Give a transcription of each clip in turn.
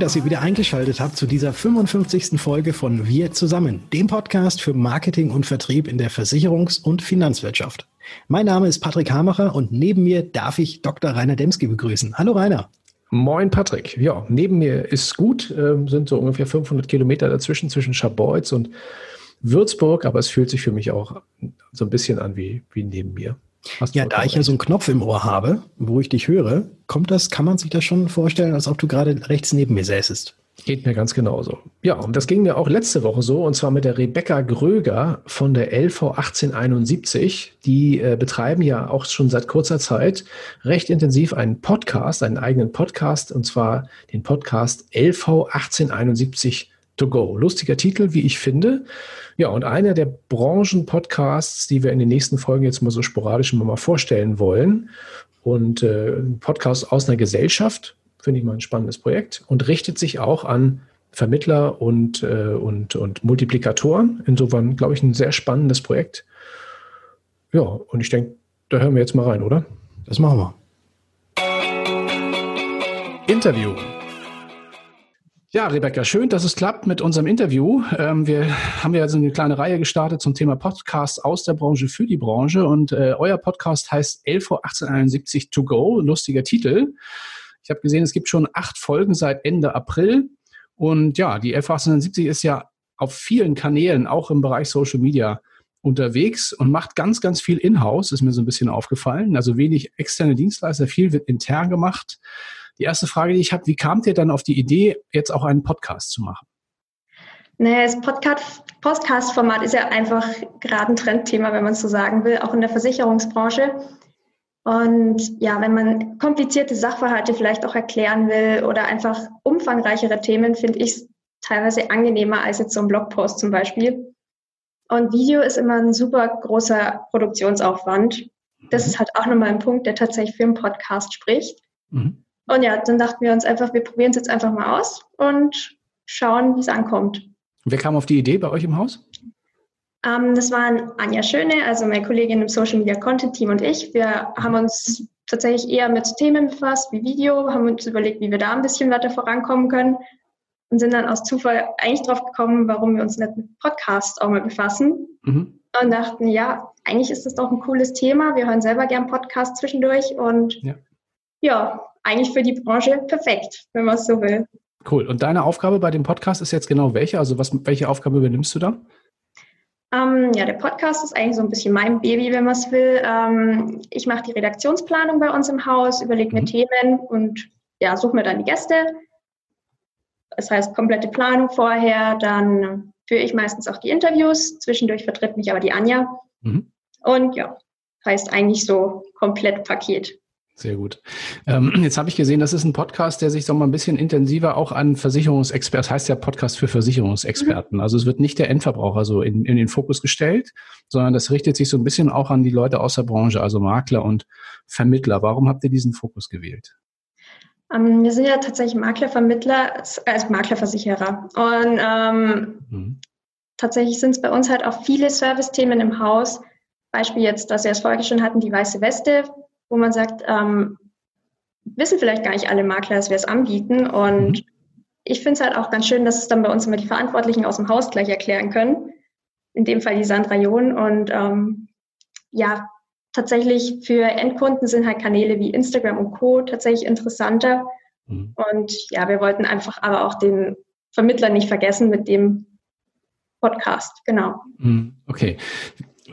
Dass ihr wieder eingeschaltet habt zu dieser 55. Folge von Wir zusammen, dem Podcast für Marketing und Vertrieb in der Versicherungs- und Finanzwirtschaft. Mein Name ist Patrick Hamacher und neben mir darf ich Dr. Rainer Demski begrüßen. Hallo Rainer. Moin Patrick. Ja, neben mir ist gut, äh, sind so ungefähr 500 Kilometer dazwischen, zwischen Scharbeutz und Würzburg, aber es fühlt sich für mich auch so ein bisschen an wie, wie neben mir. Ja, da ich ja so einen Knopf im Ohr habe, wo ich dich höre, kommt das, kann man sich das schon vorstellen, als ob du gerade rechts neben mir säßest. Geht mir ganz genauso. Ja, und das ging mir auch letzte Woche so, und zwar mit der Rebecca Gröger von der LV 1871. Die äh, betreiben ja auch schon seit kurzer Zeit recht intensiv einen Podcast, einen eigenen Podcast, und zwar den Podcast LV 1871 to go. Lustiger Titel, wie ich finde. Ja, und einer der Branchen-Podcasts, die wir in den nächsten Folgen jetzt mal so sporadisch mal vorstellen wollen. Und äh, ein Podcast aus einer Gesellschaft, finde ich mal ein spannendes Projekt und richtet sich auch an Vermittler und, äh, und, und Multiplikatoren. Insofern, glaube ich, ein sehr spannendes Projekt. Ja, und ich denke, da hören wir jetzt mal rein, oder? Das machen wir. Interview. Ja, Rebecca, schön, dass es klappt mit unserem Interview. Ähm, wir haben ja so eine kleine Reihe gestartet zum Thema Podcast aus der Branche für die Branche und äh, euer Podcast heißt LV 1871 to go, lustiger Titel. Ich habe gesehen, es gibt schon acht Folgen seit Ende April und ja, die LV 1870 ist ja auf vielen Kanälen, auch im Bereich Social Media, unterwegs und macht ganz, ganz viel in-house, ist mir so ein bisschen aufgefallen. Also wenig externe Dienstleister, viel wird intern gemacht. Die erste Frage, die ich habe, wie kamt ihr dann auf die Idee, jetzt auch einen Podcast zu machen? Naja, das Podcast-Format ist ja einfach gerade ein Trendthema, wenn man es so sagen will, auch in der Versicherungsbranche. Und ja, wenn man komplizierte Sachverhalte vielleicht auch erklären will oder einfach umfangreichere Themen, finde ich es teilweise angenehmer als jetzt so ein Blogpost zum Beispiel. Und Video ist immer ein super großer Produktionsaufwand. Das ist halt auch nochmal ein Punkt, der tatsächlich für einen Podcast spricht. Mhm. Und ja, dann dachten wir uns einfach, wir probieren es jetzt einfach mal aus und schauen, wie es ankommt. Wer kam auf die Idee bei euch im Haus? Ähm, das waren Anja Schöne, also meine Kollegin im Social Media Content Team und ich. Wir haben uns tatsächlich eher mit Themen befasst wie Video, haben uns überlegt, wie wir da ein bisschen weiter vorankommen können und sind dann aus Zufall eigentlich drauf gekommen, warum wir uns nicht mit Podcasts auch mal befassen. Mhm. Und dachten, ja, eigentlich ist das doch ein cooles Thema. Wir hören selber gern Podcasts zwischendurch und ja, ja eigentlich für die Branche perfekt, wenn man es so will. Cool. Und deine Aufgabe bei dem Podcast ist jetzt genau welche? Also was, welche Aufgabe übernimmst du da? Ähm, ja, der Podcast ist eigentlich so ein bisschen mein Baby, wenn man es will. Ähm, ich mache die Redaktionsplanung bei uns im Haus, überlege mir mhm. Themen und ja, suche mir dann die Gäste. Das heißt, komplette Planung vorher, dann führe ich meistens auch die Interviews. Zwischendurch vertritt mich aber die Anja. Mhm. Und ja, heißt eigentlich so komplett Paket. Sehr gut. Ähm, jetzt habe ich gesehen, das ist ein Podcast, der sich so mal ein bisschen intensiver auch an Versicherungsexperten, das heißt ja Podcast für Versicherungsexperten. Mhm. Also es wird nicht der Endverbraucher so in, in den Fokus gestellt, sondern das richtet sich so ein bisschen auch an die Leute aus der Branche, also Makler und Vermittler. Warum habt ihr diesen Fokus gewählt? Um, ähm, wir sind ja tatsächlich Maklervermittler, also Maklerversicherer. Und ähm, mhm. tatsächlich sind es bei uns halt auch viele Service-Themen im Haus. Beispiel jetzt, dass wir es vorher schon hatten, die weiße Weste wo man sagt, ähm, wissen vielleicht gar nicht alle Makler, dass wir es anbieten. Und mhm. ich finde es halt auch ganz schön, dass es dann bei uns immer die Verantwortlichen aus dem Haus gleich erklären können. In dem Fall die Sandra John. Und ähm, ja, tatsächlich für Endkunden sind halt Kanäle wie Instagram und Co. tatsächlich interessanter. Mhm. Und ja, wir wollten einfach aber auch den Vermittler nicht vergessen mit dem Podcast, genau. Mhm. Okay.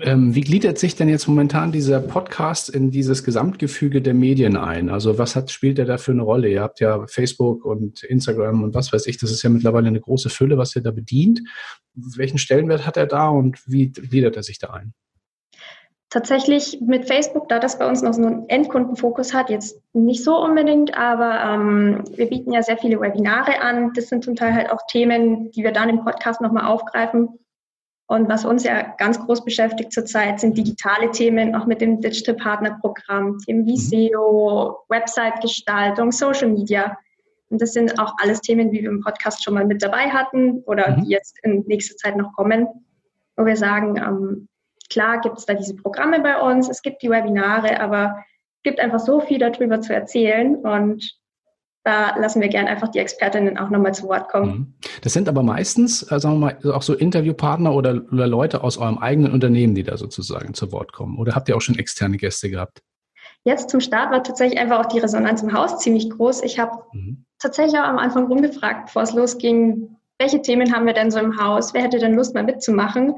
Ähm, wie gliedert sich denn jetzt momentan dieser Podcast in dieses Gesamtgefüge der Medien ein? Also was hat, spielt er da für eine Rolle? Ihr habt ja Facebook und Instagram und was weiß ich, das ist ja mittlerweile eine große Fülle, was ihr da bedient. Welchen Stellenwert hat er da und wie gliedert er sich da ein? Tatsächlich mit Facebook, da das bei uns noch so einen Endkundenfokus hat, jetzt nicht so unbedingt, aber ähm, wir bieten ja sehr viele Webinare an. Das sind zum Teil halt auch Themen, die wir dann im Podcast nochmal aufgreifen und was uns ja ganz groß beschäftigt zurzeit, sind digitale Themen, auch mit dem Digital Partner Programm, Themen wie mhm. SEO, Website-Gestaltung, Social Media. Und das sind auch alles Themen, die wir im Podcast schon mal mit dabei hatten oder mhm. die jetzt in nächster Zeit noch kommen, wo wir sagen, ähm, klar gibt es da diese Programme bei uns, es gibt die Webinare, aber es gibt einfach so viel darüber zu erzählen und da lassen wir gern einfach die Expertinnen auch nochmal zu Wort kommen. Mhm. Das sind aber meistens, äh, sagen wir mal, auch so Interviewpartner oder, oder Leute aus eurem eigenen Unternehmen, die da sozusagen zu Wort kommen. Oder habt ihr auch schon externe Gäste gehabt? Jetzt zum Start war tatsächlich einfach auch die Resonanz im Haus ziemlich groß. Ich habe mhm. tatsächlich auch am Anfang rumgefragt, bevor es losging, welche Themen haben wir denn so im Haus? Wer hätte denn Lust, mal mitzumachen?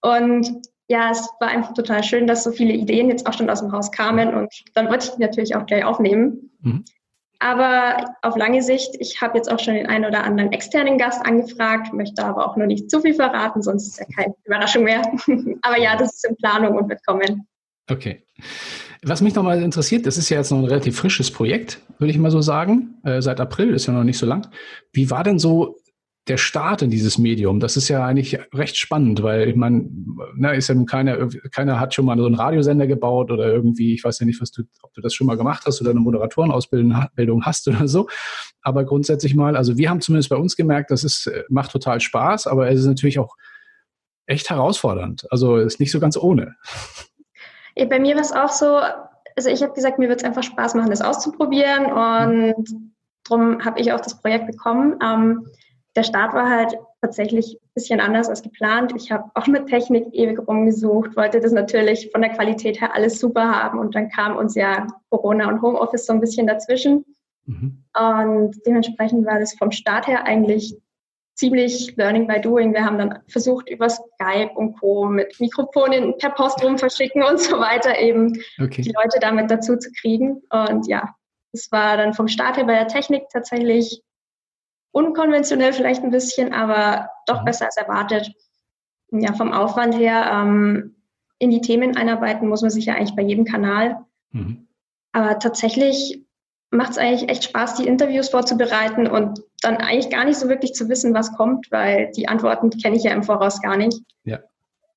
Und ja, es war einfach total schön, dass so viele Ideen jetzt auch schon aus dem Haus kamen und dann wollte ich die natürlich auch gleich aufnehmen. Mhm. Aber auf lange Sicht, ich habe jetzt auch schon den einen oder anderen externen Gast angefragt, möchte aber auch noch nicht zu viel verraten, sonst ist ja keine Überraschung mehr. aber ja, das ist in Planung und wird kommen. Okay. Was mich nochmal interessiert, das ist ja jetzt noch ein relativ frisches Projekt, würde ich mal so sagen. Äh, seit April ist ja noch nicht so lang. Wie war denn so der Start in dieses Medium, das ist ja eigentlich recht spannend, weil ich meine, na, ist ja nun keiner, keiner hat schon mal so einen Radiosender gebaut oder irgendwie, ich weiß ja nicht, was du, ob du das schon mal gemacht hast oder eine Moderatorenausbildung hast oder so. Aber grundsätzlich mal, also wir haben zumindest bei uns gemerkt, das ist, macht total Spaß, aber es ist natürlich auch echt herausfordernd. Also ist nicht so ganz ohne. Bei mir war es auch so, also ich habe gesagt, mir wird es einfach Spaß machen, das auszuprobieren und darum habe ich auch das Projekt bekommen. Ähm, der Start war halt tatsächlich ein bisschen anders als geplant. Ich habe auch mit Technik ewig rumgesucht, wollte das natürlich von der Qualität her alles super haben und dann kam uns ja Corona und Homeoffice so ein bisschen dazwischen. Mhm. Und dementsprechend war das vom Start her eigentlich ziemlich Learning by Doing. Wir haben dann versucht, über Skype und Co. mit Mikrofonen per Post rum verschicken und so weiter eben okay. die Leute damit dazu zu kriegen. Und ja, es war dann vom Start her bei der Technik tatsächlich unkonventionell vielleicht ein bisschen, aber doch mhm. besser als erwartet. Ja, vom Aufwand her ähm, in die Themen einarbeiten muss man sich ja eigentlich bei jedem Kanal. Mhm. Aber tatsächlich macht es eigentlich echt Spaß, die Interviews vorzubereiten und dann eigentlich gar nicht so wirklich zu wissen, was kommt, weil die Antworten kenne ich ja im Voraus gar nicht. Ja.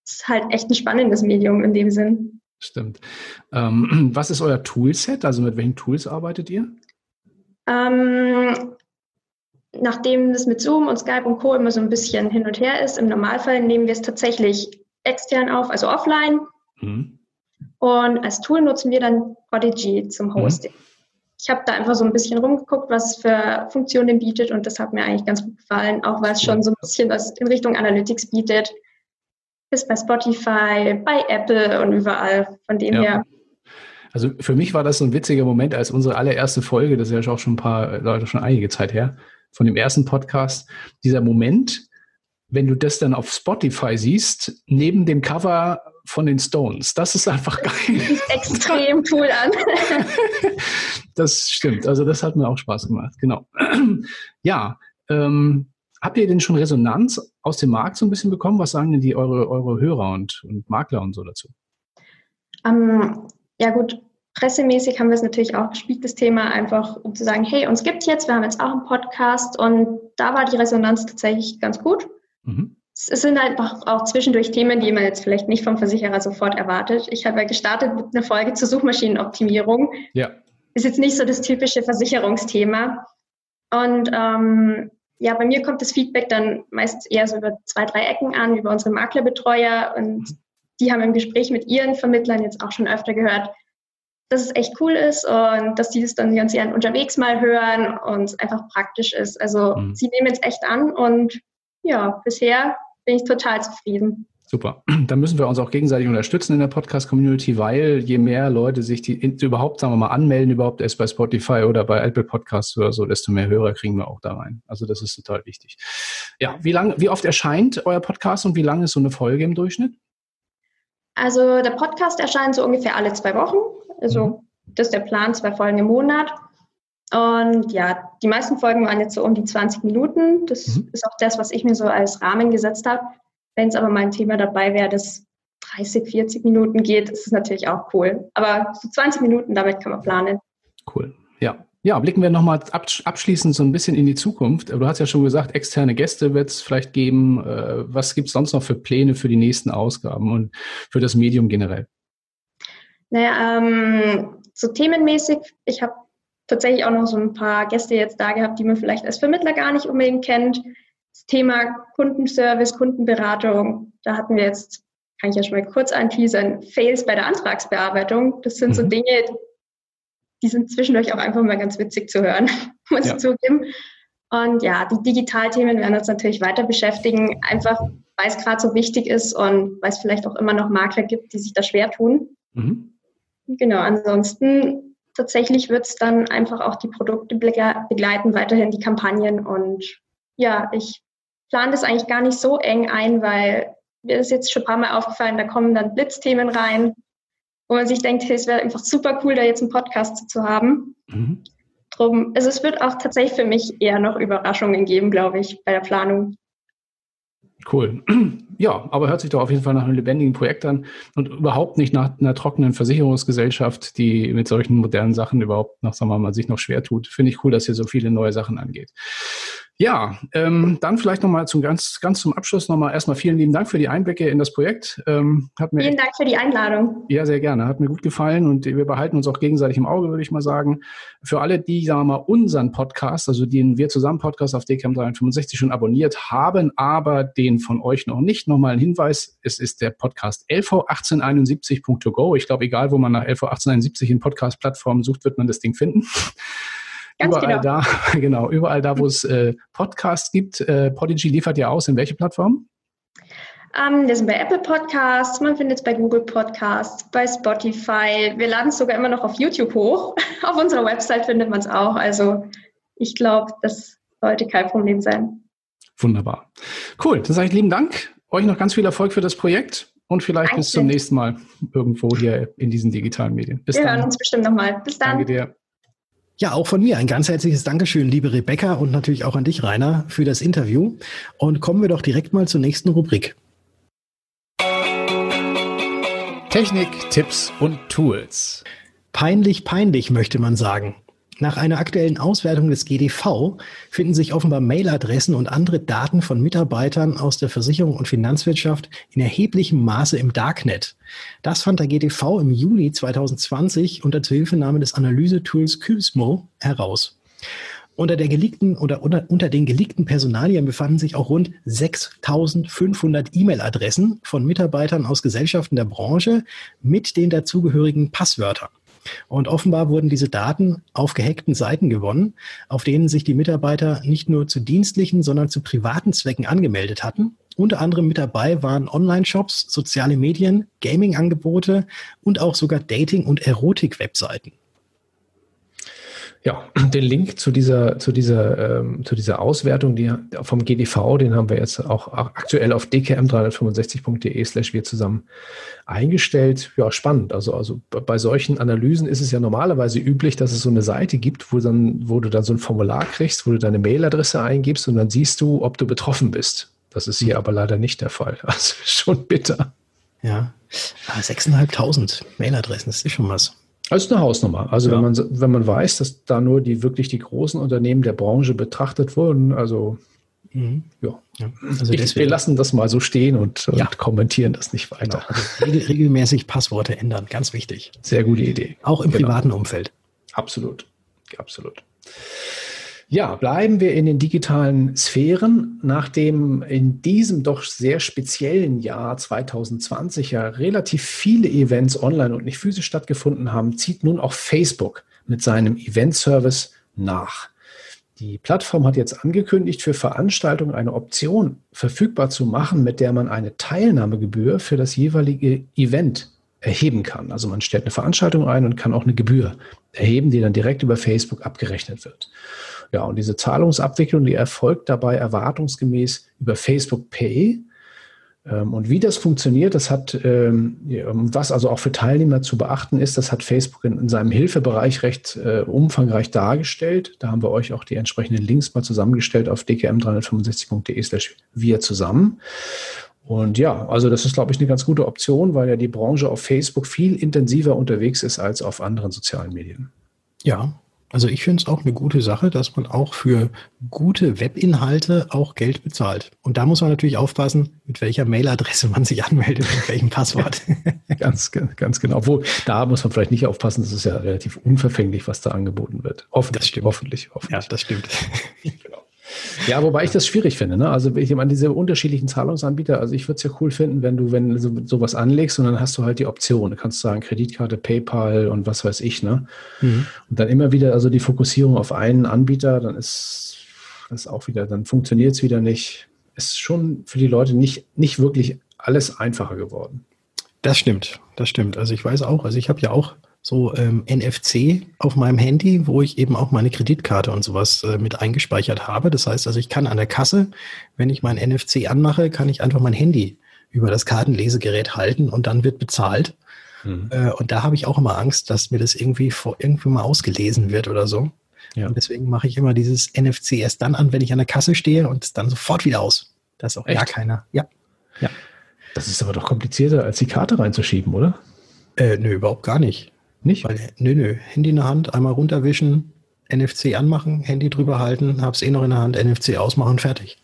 Es ist halt echt ein spannendes Medium in dem Sinn. Stimmt. Ähm, was ist euer Toolset? Also mit welchen Tools arbeitet ihr? Ähm, nachdem das mit Zoom und Skype und Co. immer so ein bisschen hin und her ist, im Normalfall nehmen wir es tatsächlich extern auf, also offline. Mhm. Und als Tool nutzen wir dann Prodigy zum mhm. Hosting. Mhm. Ich habe da einfach so ein bisschen rumgeguckt, was es für Funktionen bietet und das hat mir eigentlich ganz gut gefallen, auch weil es schon so ein bisschen was in Richtung Analytics bietet. Ist bei Spotify, bei Apple und überall. Von dem ja. her also für mich war das so ein witziger Moment, als unsere allererste Folge, das ist ja auch schon ein paar Leute, schon einige Zeit her, von dem ersten Podcast, dieser Moment, wenn du das dann auf Spotify siehst, neben dem Cover von den Stones. Das ist einfach geil. Extrem cool an. das stimmt. Also das hat mir auch Spaß gemacht. Genau. Ja. Ähm, habt ihr denn schon Resonanz aus dem Markt so ein bisschen bekommen? Was sagen denn die eure, eure Hörer und, und Makler und so dazu? Um, ähm, ja gut, pressemäßig haben wir es natürlich auch gespielt, das Thema, einfach um zu sagen, hey, uns gibt jetzt, wir haben jetzt auch einen Podcast und da war die Resonanz tatsächlich ganz gut. Mhm. Es sind einfach auch zwischendurch Themen, die man jetzt vielleicht nicht vom Versicherer sofort erwartet. Ich habe ja gestartet mit einer Folge zur Suchmaschinenoptimierung. Ja. Ist jetzt nicht so das typische Versicherungsthema. Und ähm, ja, bei mir kommt das Feedback dann meistens eher so über zwei, drei Ecken an, über unsere Maklerbetreuer. Und mhm. die haben im Gespräch mit ihren Vermittlern jetzt auch schon öfter gehört, dass es echt cool ist und dass die das dann ganz gern unterwegs mal hören und es einfach praktisch ist. Also mhm. sie nehmen es echt an und ja, bisher bin ich total zufrieden. Super. Da müssen wir uns auch gegenseitig unterstützen in der Podcast-Community, weil je mehr Leute sich die überhaupt, sagen wir mal, anmelden, überhaupt erst bei Spotify oder bei Apple Podcasts oder so, desto mehr Hörer kriegen wir auch da rein. Also das ist total wichtig. Ja, wie lange, wie oft erscheint euer Podcast und wie lange ist so eine Folge im Durchschnitt? Also der Podcast erscheint so ungefähr alle zwei Wochen. Also mhm. das ist der Plan, zwei Folgen im Monat. Und ja, die meisten Folgen waren jetzt so um die 20 Minuten. Das mhm. ist auch das, was ich mir so als Rahmen gesetzt habe. Wenn es aber mal ein Thema dabei wäre, das 30, 40 Minuten geht, ist es natürlich auch cool. Aber so 20 Minuten, damit kann man planen. Cool. Ja. Ja, blicken wir nochmal abschließend so ein bisschen in die Zukunft. Du hast ja schon gesagt, externe Gäste wird es vielleicht geben. Äh, was gibt es sonst noch für Pläne für die nächsten Ausgaben und für das Medium generell? Naja, ähm, so themenmäßig, ich habe tatsächlich auch noch so ein paar Gäste jetzt da gehabt, die man vielleicht als Vermittler gar nicht unbedingt kennt. Das Thema Kundenservice, Kundenberatung, da hatten wir jetzt, kann ich ja schon mal kurz anteasern, Fails bei der Antragsbearbeitung. Das sind mhm. so Dinge, die sind zwischendurch auch einfach mal ganz witzig zu hören. muss ja. ich zugeben. Und ja, die Digitalthemen werden uns natürlich weiter beschäftigen, einfach weil es gerade so wichtig ist und weil es vielleicht auch immer noch Makler gibt, die sich da schwer tun. Mhm. Genau, ansonsten tatsächlich wird es dann einfach auch die Produkte begleiten, weiterhin die Kampagnen. Und ja, ich plane das eigentlich gar nicht so eng ein, weil mir ist jetzt schon ein paar Mal aufgefallen, da kommen dann Blitzthemen rein, wo man sich denkt, hey, es wäre einfach super cool, da jetzt einen Podcast zu haben. Mhm. Drum, also es wird auch tatsächlich für mich eher noch Überraschungen geben, glaube ich, bei der Planung. Cool. Ja, aber hört sich doch auf jeden Fall nach einem lebendigen Projekt an und überhaupt nicht nach einer trockenen Versicherungsgesellschaft, die mit solchen modernen Sachen überhaupt noch, sagen wir mal, sich noch schwer tut. Finde ich cool, dass hier so viele neue Sachen angeht. Ja, ähm, dann vielleicht nochmal zum ganz, ganz zum Abschluss nochmal erstmal vielen lieben Dank für die Einblicke in das Projekt. Ähm, hat mir vielen Dank für die Einladung. Ja, sehr gerne. Hat mir gut gefallen und wir behalten uns auch gegenseitig im Auge, würde ich mal sagen. Für alle, die, sagen wir mal, unseren Podcast, also den Wir zusammen Podcast auf DKM 365 schon abonniert haben, aber den von euch noch nicht, nochmal ein Hinweis. Es ist der Podcast lv1871.to Ich glaube, egal, wo man nach lv1871 in Podcast-Plattformen sucht, wird man das Ding finden. Ganz überall genau. da, genau, überall da, wo es äh, Podcasts gibt. Äh, Podigy liefert ja aus. In welche Plattform? Um, ähm, wir sind bei Apple Podcasts, man findet es bei Google Podcasts, bei Spotify. Wir laden es sogar immer noch auf YouTube hoch. auf unserer Website findet man es auch. Also ich glaube, das sollte kein Problem sein. Wunderbar. Cool, dann sage ich lieben Dank. Euch noch ganz viel Erfolg für das Projekt und vielleicht Danke. bis zum nächsten Mal irgendwo hier in diesen digitalen Medien. Bis Wir dann. hören uns bestimmt nochmal. Bis dann. Danke dir. Ja, auch von mir ein ganz herzliches Dankeschön, liebe Rebecca und natürlich auch an dich, Rainer, für das Interview. Und kommen wir doch direkt mal zur nächsten Rubrik. Technik, Tipps und Tools. Peinlich, peinlich, möchte man sagen. Nach einer aktuellen Auswertung des GDV finden sich offenbar Mailadressen und andere Daten von Mitarbeitern aus der Versicherung und Finanzwirtschaft in erheblichem Maße im Darknet. Das fand der GDV im Juli 2020 unter Zuhilfenahme des Analysetools Cusmo heraus. Unter, der geleakten, oder unter, unter den geleakten Personalien befanden sich auch rund 6500 E-Mail-Adressen von Mitarbeitern aus Gesellschaften der Branche mit den dazugehörigen Passwörtern. Und offenbar wurden diese Daten auf gehackten Seiten gewonnen, auf denen sich die Mitarbeiter nicht nur zu dienstlichen, sondern zu privaten Zwecken angemeldet hatten. Unter anderem mit dabei waren Online-Shops, soziale Medien, Gaming-Angebote und auch sogar Dating- und Erotik-Webseiten. Ja, den Link zu dieser, zu dieser, ähm, zu dieser Auswertung die, vom GDV, den haben wir jetzt auch aktuell auf dkm365.de slash wir zusammen eingestellt. Ja, spannend. Also, also bei solchen Analysen ist es ja normalerweise üblich, dass es so eine Seite gibt, wo, dann, wo du dann so ein Formular kriegst, wo du deine Mailadresse eingibst und dann siehst du, ob du betroffen bist. Das ist hier aber leider nicht der Fall. Also schon bitter. Ja, 6.500 Mailadressen, das ist schon was. Also eine Hausnummer. Also ja. wenn man wenn man weiß, dass da nur die wirklich die großen Unternehmen der Branche betrachtet wurden, also mhm. ja. ja. Also ich, wir lassen das mal so stehen und, ja. und kommentieren das nicht weiter. Genau. Also regelmäßig Passworte ändern, ganz wichtig. Sehr gute Idee. Auch im genau. privaten Umfeld. Absolut, absolut. Ja, bleiben wir in den digitalen Sphären. Nachdem in diesem doch sehr speziellen Jahr 2020 ja relativ viele Events online und nicht physisch stattgefunden haben, zieht nun auch Facebook mit seinem Event-Service nach. Die Plattform hat jetzt angekündigt, für Veranstaltungen eine Option verfügbar zu machen, mit der man eine Teilnahmegebühr für das jeweilige Event erheben kann. Also man stellt eine Veranstaltung ein und kann auch eine Gebühr erheben, die dann direkt über Facebook abgerechnet wird. Ja, und diese Zahlungsabwicklung, die erfolgt dabei erwartungsgemäß über Facebook Pay. Ähm, und wie das funktioniert, das hat, ähm, was also auch für Teilnehmer zu beachten ist, das hat Facebook in, seinem Hilfebereich recht äh, umfangreich dargestellt. Da haben wir euch auch die entsprechenden Links mal zusammengestellt auf dkm365.de slash wir zusammen. Und ja, also das ist, glaube ich, eine ganz gute Option, weil ja die Branche auf Facebook viel intensiver unterwegs ist als auf anderen sozialen Medien. Ja, also ich finde es auch eine gute Sache, dass man auch für gute Webinhalte auch Geld bezahlt. Und da muss man natürlich aufpassen, mit welcher Mailadresse man sich anmeldet, mit welchem Passwort. ganz, ganz genau. Obwohl, da muss man vielleicht nicht aufpassen, das ist ja relativ unverfänglich, was da angeboten wird. Hoffentlich, das stimmt. Hoffentlich, hoffentlich. Ja, das stimmt. genau. Ja, wobei ich das schwierig finde. Ne? Also ich meine, diese unterschiedlichen Zahlungsanbieter, also ich würde es ja cool finden, wenn du, wenn du sowas anlegst und dann hast du halt die Option. Du kannst sagen, Kreditkarte, PayPal und was weiß ich, ne? Mhm. Und dann immer wieder, also die Fokussierung auf einen Anbieter, dann ist das auch wieder, dann funktioniert es wieder nicht. Ist schon für die Leute nicht, nicht wirklich alles einfacher geworden. Das stimmt, das stimmt. Also ich weiß auch, also ich habe ja auch so ähm, NFC auf meinem Handy, wo ich eben auch meine Kreditkarte und sowas äh, mit eingespeichert habe. Das heißt also, ich kann an der Kasse, wenn ich mein NFC anmache, kann ich einfach mein Handy über das Kartenlesegerät halten und dann wird bezahlt. Mhm. Äh, und da habe ich auch immer Angst, dass mir das irgendwie vor irgendwie mal ausgelesen wird oder so. Ja. Und deswegen mache ich immer dieses NFC erst dann an, wenn ich an der Kasse stehe und es dann sofort wieder aus. Da ist auch Echt? gar keiner. Ja. ja. Das ist aber doch komplizierter, als die Karte reinzuschieben, oder? Äh, nö, überhaupt gar nicht. Nicht? Weil, nö, nö. Handy in der Hand, einmal runterwischen, NFC anmachen, Handy drüber halten, hab's eh noch in der Hand, NFC ausmachen, fertig.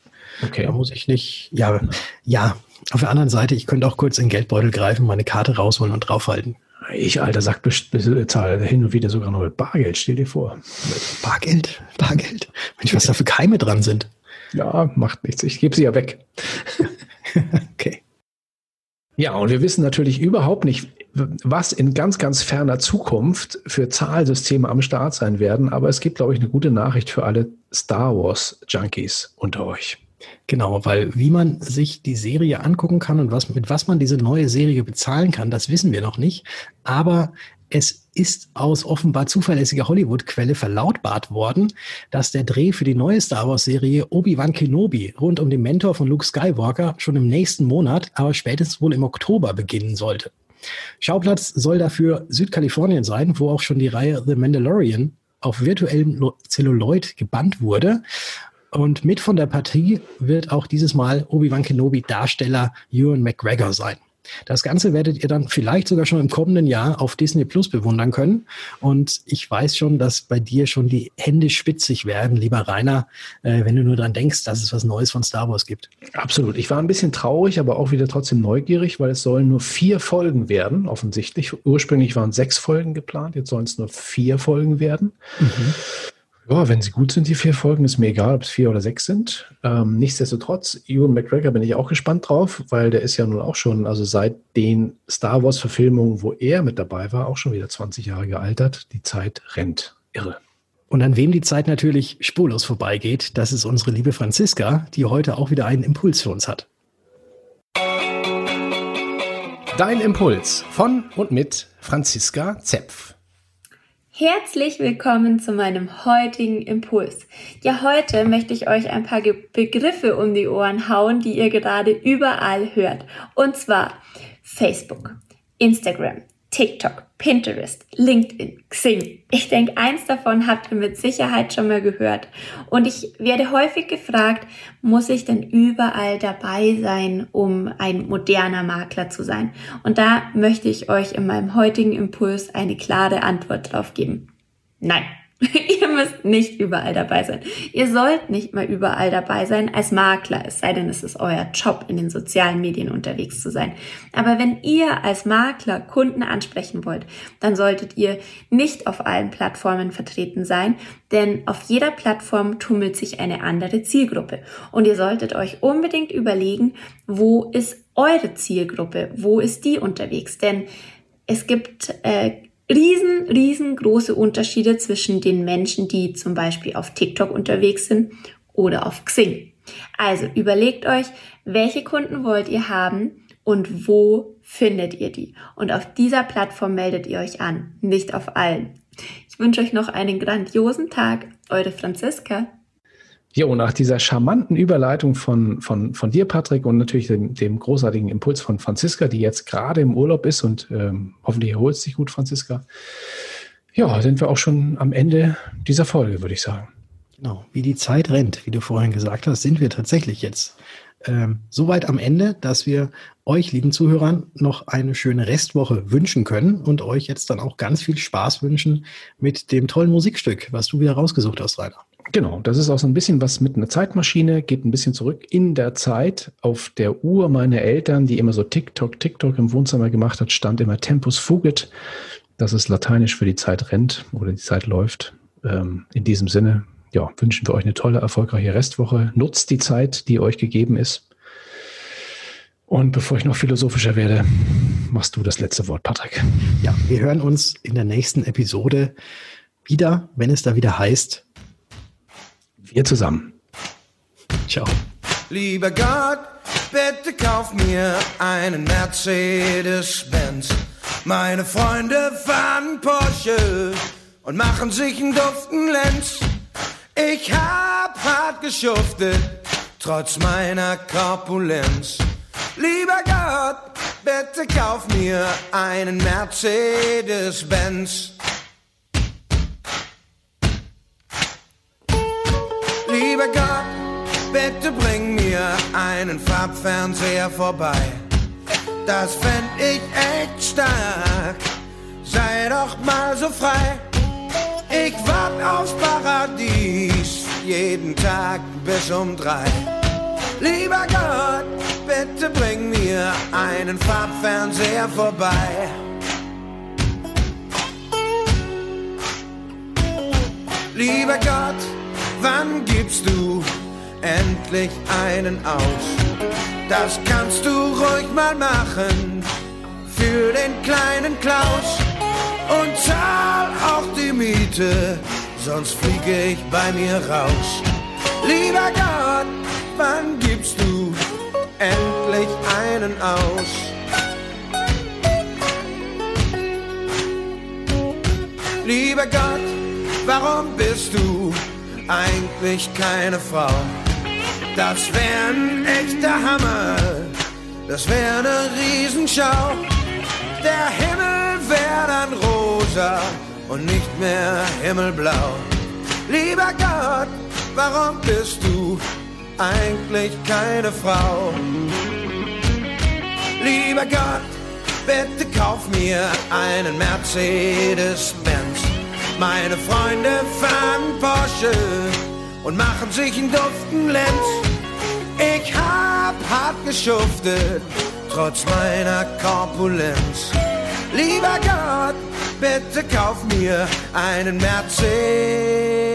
Okay. Da muss ich nicht, ja, ja. Auf der anderen Seite, ich könnte auch kurz in den Geldbeutel greifen, meine Karte rausholen und draufhalten. Ich, alter, sag, zahle hin und wieder sogar noch mit Bargeld, stell dir vor. Bargeld? Bargeld? Mensch, was da für Keime dran sind. Ja, macht nichts. Ich gebe sie ja weg. okay. Ja, und wir wissen natürlich überhaupt nicht, was in ganz, ganz ferner Zukunft für Zahlsysteme am Start sein werden. Aber es gibt, glaube ich, eine gute Nachricht für alle Star Wars Junkies unter euch. Genau, weil wie man sich die Serie angucken kann und was, mit was man diese neue Serie bezahlen kann, das wissen wir noch nicht. Aber es ist aus offenbar zuverlässiger Hollywood-Quelle verlautbart worden, dass der Dreh für die neue Star Wars-Serie Obi-Wan Kenobi rund um den Mentor von Luke Skywalker schon im nächsten Monat, aber spätestens wohl im Oktober beginnen sollte. Schauplatz soll dafür Südkalifornien sein, wo auch schon die Reihe The Mandalorian auf virtuellem Celluloid gebannt wurde. Und mit von der Partie wird auch dieses Mal Obi-Wan Kenobi Darsteller Ewan McGregor sein. Das Ganze werdet ihr dann vielleicht sogar schon im kommenden Jahr auf Disney Plus bewundern können. Und ich weiß schon, dass bei dir schon die Hände spitzig werden, lieber Rainer, äh, wenn du nur daran denkst, dass es was Neues von Star Wars gibt. Absolut. Ich war ein bisschen traurig, aber auch wieder trotzdem neugierig, weil es sollen nur vier Folgen werden, offensichtlich. Ursprünglich waren sechs Folgen geplant, jetzt sollen es nur vier Folgen werden. Mhm. Ja, wenn sie gut sind, die vier Folgen, ist mir egal, ob es vier oder sechs sind. Ähm, nichtsdestotrotz, Ewan McGregor bin ich auch gespannt drauf, weil der ist ja nun auch schon, also seit den Star Wars-Verfilmungen, wo er mit dabei war, auch schon wieder 20 Jahre gealtert. Die Zeit rennt. Irre. Und an wem die Zeit natürlich spurlos vorbeigeht, das ist unsere liebe Franziska, die heute auch wieder einen Impuls für uns hat. Dein Impuls von und mit Franziska Zepf. Herzlich willkommen zu meinem heutigen Impuls. Ja, heute möchte ich euch ein paar Begriffe um die Ohren hauen, die ihr gerade überall hört. Und zwar Facebook, Instagram, TikTok, Pinterest, LinkedIn, Xing. Ich denke, eins davon habt ihr mit Sicherheit schon mal gehört. Und ich werde häufig gefragt, muss ich denn überall dabei sein, um ein moderner Makler zu sein? Und da möchte ich euch in meinem heutigen Impuls eine klare Antwort drauf geben. Nein. Müsst nicht überall dabei sein. Ihr sollt nicht mal überall dabei sein als Makler, es sei denn, es ist euer Job, in den sozialen Medien unterwegs zu sein. Aber wenn ihr als Makler Kunden ansprechen wollt, dann solltet ihr nicht auf allen Plattformen vertreten sein, denn auf jeder Plattform tummelt sich eine andere Zielgruppe. Und ihr solltet euch unbedingt überlegen, wo ist eure Zielgruppe, wo ist die unterwegs? Denn es gibt äh, riesen, riesengroße Unterschiede zwischen den Menschen, die zum Beispiel auf TikTok unterwegs sind oder auf Xing. Also überlegt euch, welche Kunden wollt ihr haben und wo findet ihr die? Und auf dieser Plattform meldet ihr euch an, nicht auf allen. Ich wünsche euch noch einen grandiosen Tag. Eure Franziska. Jo, nach dieser charmanten Überleitung von, von, von dir, Patrick, und natürlich dem, dem großartigen Impuls von Franziska, die jetzt gerade im Urlaub ist und ähm, hoffentlich erholt sich gut, Franziska. Ja, sind wir auch schon am Ende dieser Folge, würde ich sagen. Genau, wie die Zeit rennt, wie du vorhin gesagt hast, sind wir tatsächlich jetzt ähm, so weit am Ende, dass wir euch, lieben Zuhörern, noch eine schöne Restwoche wünschen können und euch jetzt dann auch ganz viel Spaß wünschen mit dem tollen Musikstück, was du wieder rausgesucht hast, Rainer. Genau, das ist auch so ein bisschen was mit einer Zeitmaschine, geht ein bisschen zurück in der Zeit. Auf der Uhr meiner Eltern, die immer so TikTok, TikTok im Wohnzimmer gemacht hat, stand immer Tempus Fugit. Das ist lateinisch für die Zeit rennt oder die Zeit läuft. Ähm, in diesem Sinne, ja, wünschen wir euch eine tolle, erfolgreiche Restwoche. Nutzt die Zeit, die euch gegeben ist. Und bevor ich noch philosophischer werde, machst du das letzte Wort, Patrick. Ja, wir hören uns in der nächsten Episode wieder, wenn es da wieder heißt. Wir zusammen. Ciao. Lieber Gott, bitte kauf mir einen Mercedes-Benz. Meine Freunde fahren Porsche und machen sich einen duften Lenz. Ich hab hart geschuftet, trotz meiner Korpulenz. Lieber Gott, bitte kauf mir einen Mercedes-Benz. Bitte bring mir einen Farbfernseher vorbei. Das fänd ich echt stark. Sei doch mal so frei. Ich wart aufs Paradies jeden Tag bis um drei. Lieber Gott, bitte bring mir einen Farbfernseher vorbei. Lieber Gott, wann gibst du endlich einen aus? Das kannst du ruhig mal machen für den kleinen Klaus und zahl auch die Miete, sonst fliege ich bei mir raus. Lieber Gott, wann gibst du endlich einen aus? Lieber Gott, warum bist du eigentlich keine Frau? Das wär ein echter Hammer, das wär eine Riesenschau. Der Himmel wär dann rosa und nicht mehr himmelblau. Lieber Gott, warum bist du eigentlich keine Frau? Lieber Gott, bitte kauf mir einen Mercedes-Benz. Meine Freunde Porsche und machen sich einen duften Lenz. Ich hab hart geschuftet, trotz meiner Korpulenz. Lieber Gott, bitte kauf mir einen Mercedes.